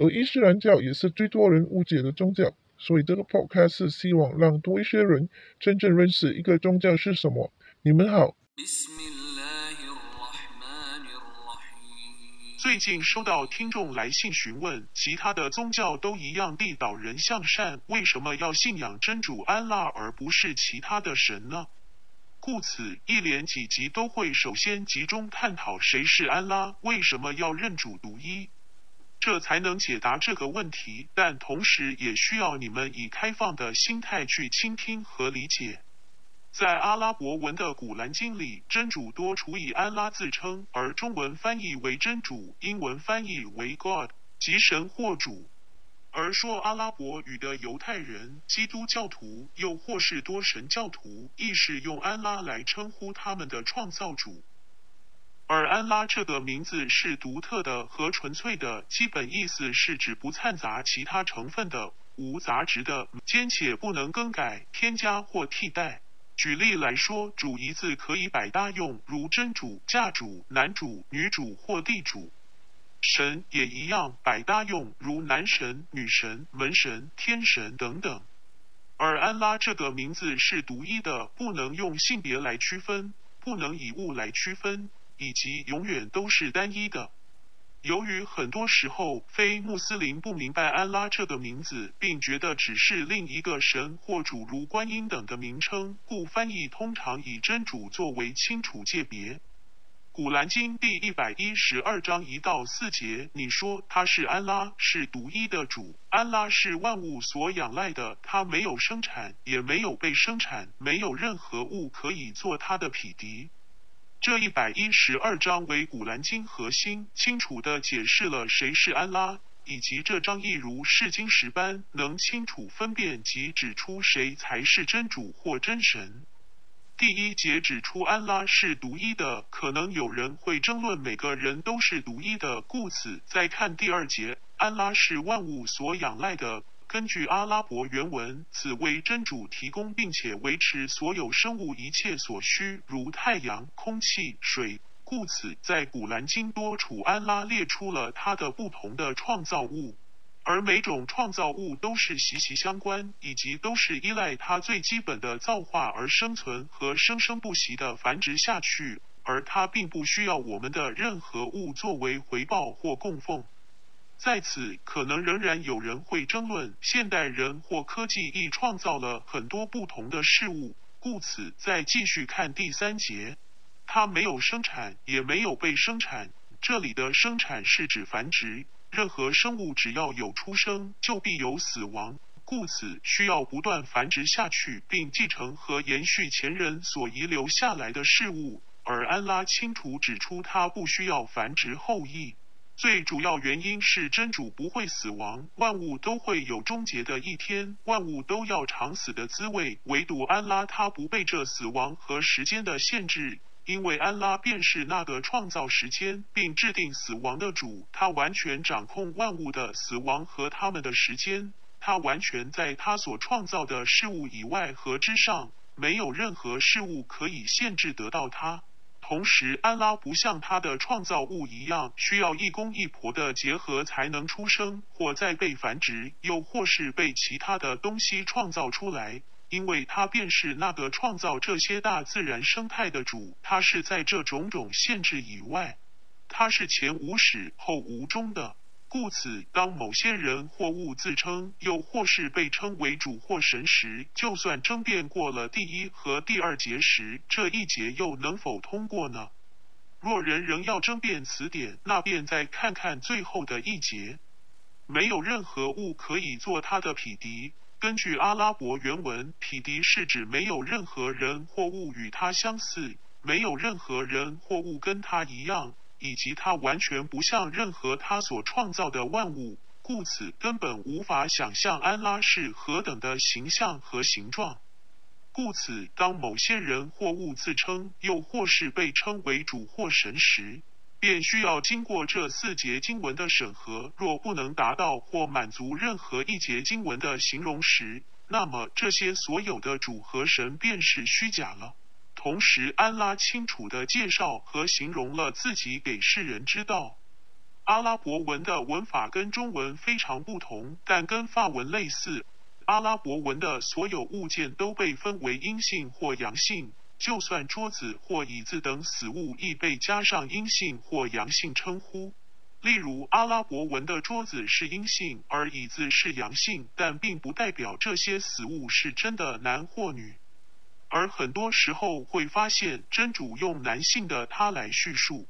而伊斯兰教也是最多人误解的宗教，所以这个 podcast 是希望让多一些人真正认识一个宗教是什么。你们好。最近收到听众来信询问，其他的宗教都一样地导人向善，为什么要信仰真主安拉而不是其他的神呢？故此，一连几集都会首先集中探讨谁是安拉，为什么要认主独一。这才能解答这个问题，但同时也需要你们以开放的心态去倾听和理解。在阿拉伯文的古兰经里，真主多除以安拉自称，而中文翻译为真主，英文翻译为 God，即神或主。而说阿拉伯语的犹太人、基督教徒，又或是多神教徒，亦是用安拉来称呼他们的创造主。而安拉这个名字是独特的和纯粹的，基本意思是指不掺杂其他成分的、无杂质的，兼且不能更改、添加或替代。举例来说，主一字可以百搭用，如真主、嫁主、男主、女主或地主。神也一样百搭用，如男神、女神、门神、天神等等。而安拉这个名字是独一的，不能用性别来区分，不能以物来区分。以及永远都是单一的。由于很多时候非穆斯林不明白安拉这个名字，并觉得只是另一个神或主如观音等的名称，故翻译通常以真主作为清楚界别。古兰经第一百一十二章一到四节，你说他是安拉，是独一的主，安拉是万物所仰赖的，他没有生产，也没有被生产，没有任何物可以做他的匹敌。这一百一十二章为古兰经核心，清楚地解释了谁是安拉，以及这章亦如试金石般，能清楚分辨及指出谁才是真主或真神。第一节指出安拉是独一的，可能有人会争论每个人都是独一的，故此再看第二节，安拉是万物所仰赖的。根据阿拉伯原文，此为真主提供并且维持所有生物一切所需，如太阳、空气、水。故此，在古兰经多处，安拉列出了他的不同的创造物，而每种创造物都是息息相关，以及都是依赖他最基本的造化而生存和生生不息的繁殖下去，而他并不需要我们的任何物作为回报或供奉。在此，可能仍然有人会争论，现代人或科技亦创造了很多不同的事物。故此，再继续看第三节，它没有生产，也没有被生产。这里的生产是指繁殖。任何生物只要有出生，就必有死亡，故此需要不断繁殖下去，并继承和延续前人所遗留下来的事物。而安拉清楚指出，他不需要繁殖后裔。最主要原因是真主不会死亡，万物都会有终结的一天，万物都要尝死的滋味，唯独安拉他不被这死亡和时间的限制，因为安拉便是那个创造时间并制定死亡的主，他完全掌控万物的死亡和他们的时间，他完全在他所创造的事物以外和之上，没有任何事物可以限制得到他。同时，安拉不像他的创造物一样，需要一公一婆的结合才能出生，或再被繁殖，又或是被其他的东西创造出来，因为他便是那个创造这些大自然生态的主，他是在这种种限制以外，他是前无始后无终的。故此，当某些人或物自称，又或是被称为主或神时，就算争辩过了第一和第二节时，这一节又能否通过呢？若人仍要争辩此点，那便再看看最后的一节。没有任何物可以做他的匹敌。根据阿拉伯原文，匹敌是指没有任何人或物与他相似，没有任何人或物跟他一样。以及他完全不像任何他所创造的万物，故此根本无法想象安拉是何等的形象和形状。故此，当某些人或物自称，又或是被称为主或神时，便需要经过这四节经文的审核。若不能达到或满足任何一节经文的形容时，那么这些所有的主和神便是虚假了。同时，安拉清楚地介绍和形容了自己给世人知道。阿拉伯文的文法跟中文非常不同，但跟法文类似。阿拉伯文的所有物件都被分为阴性或阳性，就算桌子或椅子等死物亦被加上阴性或阳性称呼。例如，阿拉伯文的桌子是阴性，而椅子是阳性，但并不代表这些死物是真的男或女。而很多时候会发现真主用男性的他来叙述，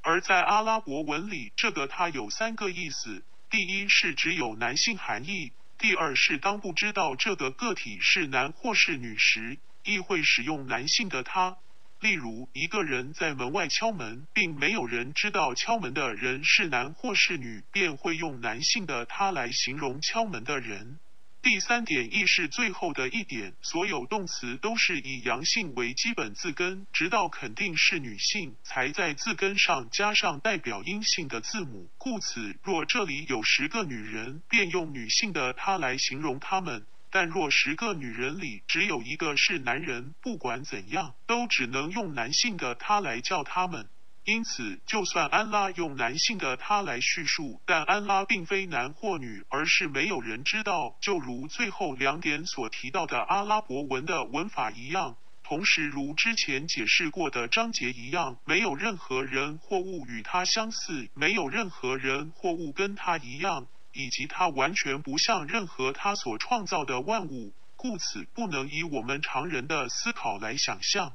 而在阿拉伯文里，这个他有三个意思：第一是只有男性含义。第二是当不知道这个个体是男或是女时，亦会使用男性的他。例如，一个人在门外敲门，并没有人知道敲门的人是男或是女，便会用男性的他来形容敲门的人。第三点亦是最后的一点，所有动词都是以阳性为基本字根，直到肯定是女性，才在字根上加上代表阴性的字母。故此，若这里有十个女人，便用女性的她来形容她们；但若十个女人里只有一个是男人，不管怎样，都只能用男性的他来叫他们。因此，就算安拉用男性的他来叙述，但安拉并非男或女，而是没有人知道，就如最后两点所提到的阿拉伯文的文法一样。同时，如之前解释过的章节一样，没有任何人或物与他相似，没有任何人或物跟他一样，以及他完全不像任何他所创造的万物，故此不能以我们常人的思考来想象。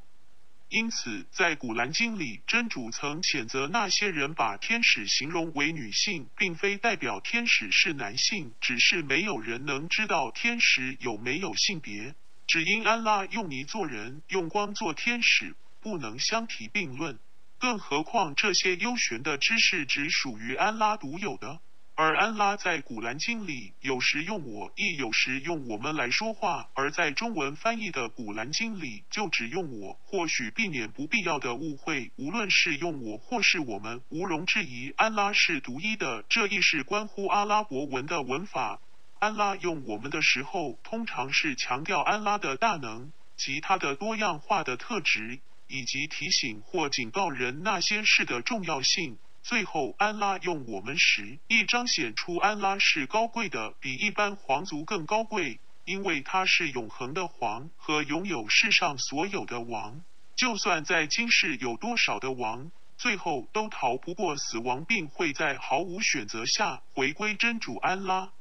因此，在古兰经里，真主曾谴责那些人把天使形容为女性，并非代表天使是男性，只是没有人能知道天使有没有性别。只因安拉用泥做人，用光做天使，不能相提并论。更何况这些幽玄的知识只属于安拉独有的。而安拉在古兰经里有时用我，亦有时用我们来说话；而在中文翻译的古兰经里，就只用我，或许避免不必要的误会。无论是用我或是我们，毋容置疑，安拉是独一的。这亦是关乎阿拉伯文的文法。安拉用我们的时候，通常是强调安拉的大能及他的多样化的特质，以及提醒或警告人那些事的重要性。最后，安拉用我们时，亦彰显出安拉是高贵的，比一般皇族更高贵，因为他是永恒的皇和拥有世上所有的王。就算在今世有多少的王，最后都逃不过死亡，并会在毫无选择下回归真主安拉。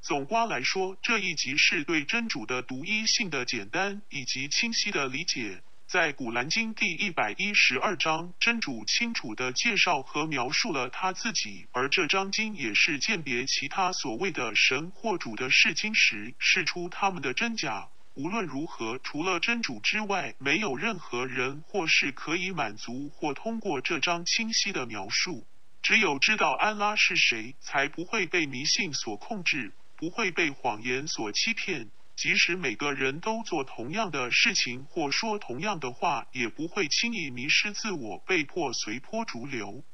总瓜来说，这一集是对真主的独一性的简单以及清晰的理解。在古兰经第一百一十二章，真主清楚地介绍和描述了他自己，而这章经也是鉴别其他所谓的神或主的释经时，试出他们的真假。无论如何，除了真主之外，没有任何人或是可以满足或通过这章清晰的描述。只有知道安拉是谁，才不会被迷信所控制，不会被谎言所欺骗。即使每个人都做同样的事情或说同样的话，也不会轻易迷失自我，被迫随波逐流。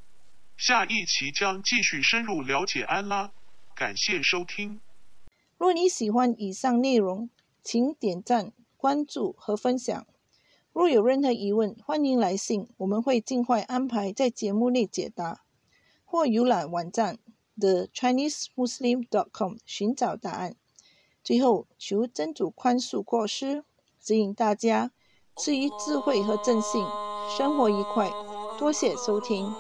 下一期将继续深入了解安拉。感谢收听。若你喜欢以上内容，请点赞、关注和分享。若有任何疑问，欢迎来信，我们会尽快安排在节目内解答。或浏览网站 thechinesemuslim.com 寻找答案。最后，求真主宽恕过失，指引大家赐予智慧和正信，生活愉快。多谢收听。